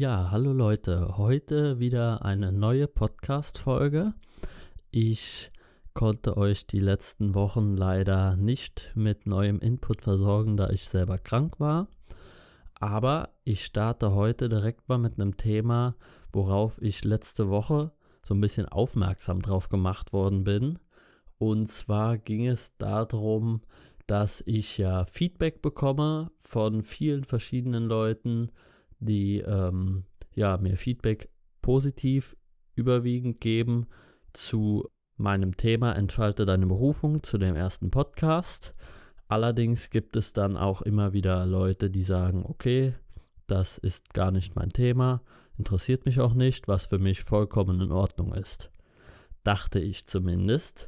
Ja, hallo Leute, heute wieder eine neue Podcast-Folge. Ich konnte euch die letzten Wochen leider nicht mit neuem Input versorgen, da ich selber krank war. Aber ich starte heute direkt mal mit einem Thema, worauf ich letzte Woche so ein bisschen aufmerksam drauf gemacht worden bin. Und zwar ging es darum, dass ich ja Feedback bekomme von vielen verschiedenen Leuten, die ähm, ja, mir Feedback positiv überwiegend geben zu meinem Thema Entfalte deine Berufung, zu dem ersten Podcast. Allerdings gibt es dann auch immer wieder Leute, die sagen, okay, das ist gar nicht mein Thema, interessiert mich auch nicht, was für mich vollkommen in Ordnung ist. Dachte ich zumindest.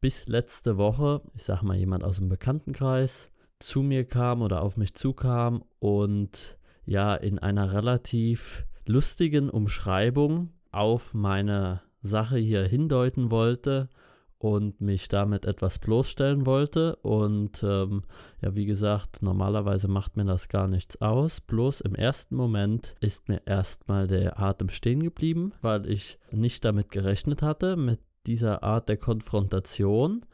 Bis letzte Woche, ich sag mal, jemand aus dem Bekanntenkreis zu mir kam oder auf mich zukam und ja in einer relativ lustigen Umschreibung auf meine Sache hier hindeuten wollte und mich damit etwas bloßstellen wollte. Und ähm, ja, wie gesagt, normalerweise macht mir das gar nichts aus. Bloß im ersten Moment ist mir erstmal der Atem stehen geblieben, weil ich nicht damit gerechnet hatte, mit dieser Art der Konfrontation.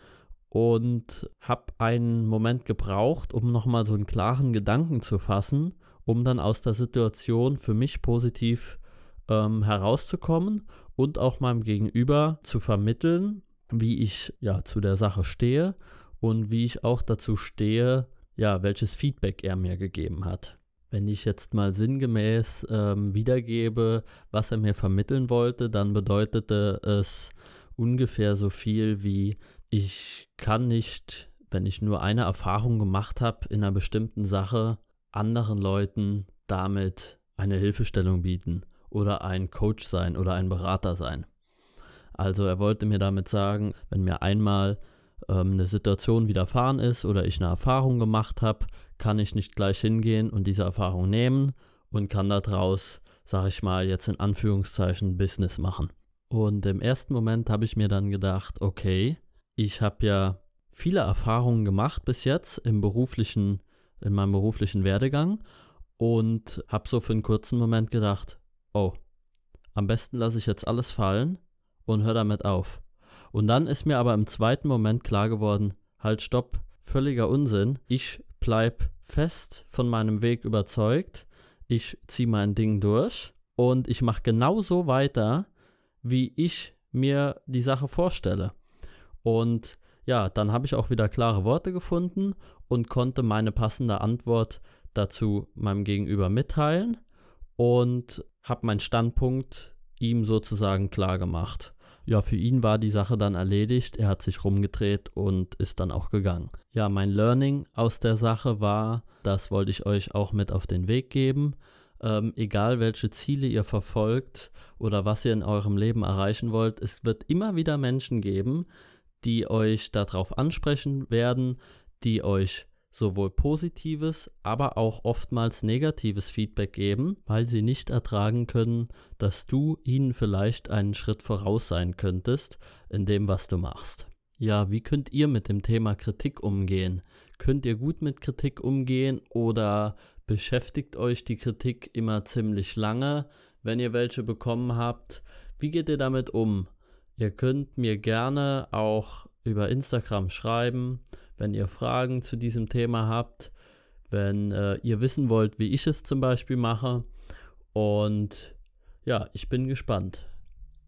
Und habe einen Moment gebraucht, um nochmal so einen klaren Gedanken zu fassen um dann aus der Situation für mich positiv ähm, herauszukommen und auch meinem Gegenüber zu vermitteln, wie ich ja zu der Sache stehe und wie ich auch dazu stehe, ja, welches Feedback er mir gegeben hat. Wenn ich jetzt mal sinngemäß ähm, wiedergebe, was er mir vermitteln wollte, dann bedeutete es ungefähr so viel wie ich kann nicht, wenn ich nur eine Erfahrung gemacht habe in einer bestimmten Sache, anderen Leuten damit eine Hilfestellung bieten oder ein Coach sein oder ein Berater sein. Also er wollte mir damit sagen, wenn mir einmal ähm, eine Situation widerfahren ist oder ich eine Erfahrung gemacht habe, kann ich nicht gleich hingehen und diese Erfahrung nehmen und kann daraus, sage ich mal, jetzt in Anführungszeichen Business machen. Und im ersten Moment habe ich mir dann gedacht, okay, ich habe ja viele Erfahrungen gemacht bis jetzt im beruflichen in meinem beruflichen Werdegang und habe so für einen kurzen Moment gedacht, oh, am besten lasse ich jetzt alles fallen und höre damit auf. Und dann ist mir aber im zweiten Moment klar geworden, halt stopp, völliger Unsinn. Ich bleib fest von meinem Weg überzeugt. Ich ziehe mein Ding durch und ich mache genau so weiter, wie ich mir die Sache vorstelle. Und ja, dann habe ich auch wieder klare Worte gefunden und konnte meine passende Antwort dazu meinem Gegenüber mitteilen und habe meinen Standpunkt ihm sozusagen klar gemacht. Ja, für ihn war die Sache dann erledigt, er hat sich rumgedreht und ist dann auch gegangen. Ja, mein Learning aus der Sache war, das wollte ich euch auch mit auf den Weg geben. Ähm, egal welche Ziele ihr verfolgt oder was ihr in eurem Leben erreichen wollt, es wird immer wieder Menschen geben, die euch darauf ansprechen werden, die euch sowohl positives, aber auch oftmals negatives Feedback geben, weil sie nicht ertragen können, dass du ihnen vielleicht einen Schritt voraus sein könntest in dem, was du machst. Ja, wie könnt ihr mit dem Thema Kritik umgehen? Könnt ihr gut mit Kritik umgehen oder beschäftigt euch die Kritik immer ziemlich lange, wenn ihr welche bekommen habt? Wie geht ihr damit um? Ihr könnt mir gerne auch über Instagram schreiben, wenn ihr Fragen zu diesem Thema habt, wenn äh, ihr wissen wollt, wie ich es zum Beispiel mache. Und ja, ich bin gespannt.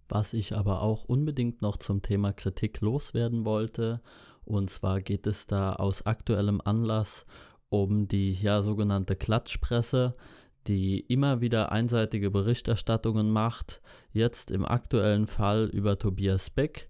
Was ich aber auch unbedingt noch zum Thema Kritik loswerden wollte, und zwar geht es da aus aktuellem Anlass um die ja sogenannte Klatschpresse, die immer wieder einseitige Berichterstattungen macht, jetzt im aktuellen Fall über Tobias Beck.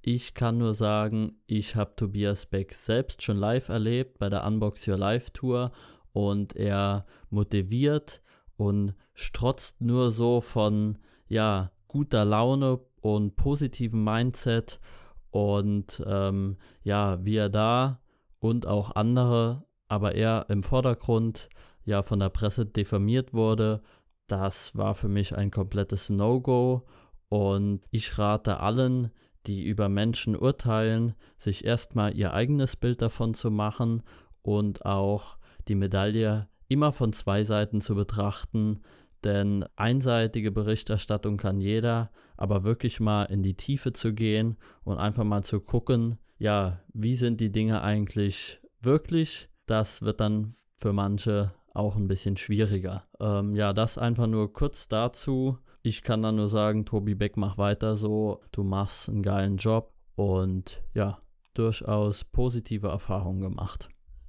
Ich kann nur sagen, ich habe Tobias Beck selbst schon live erlebt bei der Unbox Your Life Tour und er motiviert und strotzt nur so von ja guter Laune und positivem Mindset und ähm, ja wie er da und auch andere, aber er im Vordergrund ja von der Presse diffamiert wurde, das war für mich ein komplettes No-Go und ich rate allen, die über Menschen urteilen, sich erstmal ihr eigenes Bild davon zu machen und auch die Medaille immer von zwei Seiten zu betrachten, denn einseitige Berichterstattung kann jeder, aber wirklich mal in die Tiefe zu gehen und einfach mal zu gucken, ja, wie sind die Dinge eigentlich wirklich, das wird dann für manche auch ein bisschen schwieriger. Ähm, ja, das einfach nur kurz dazu. Ich kann dann nur sagen, Tobi Beck, mach weiter so, du machst einen geilen Job und ja, durchaus positive Erfahrungen gemacht.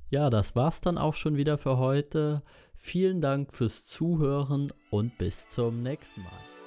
Ja, das war's dann auch schon wieder für heute. Vielen Dank fürs Zuhören und bis zum nächsten Mal.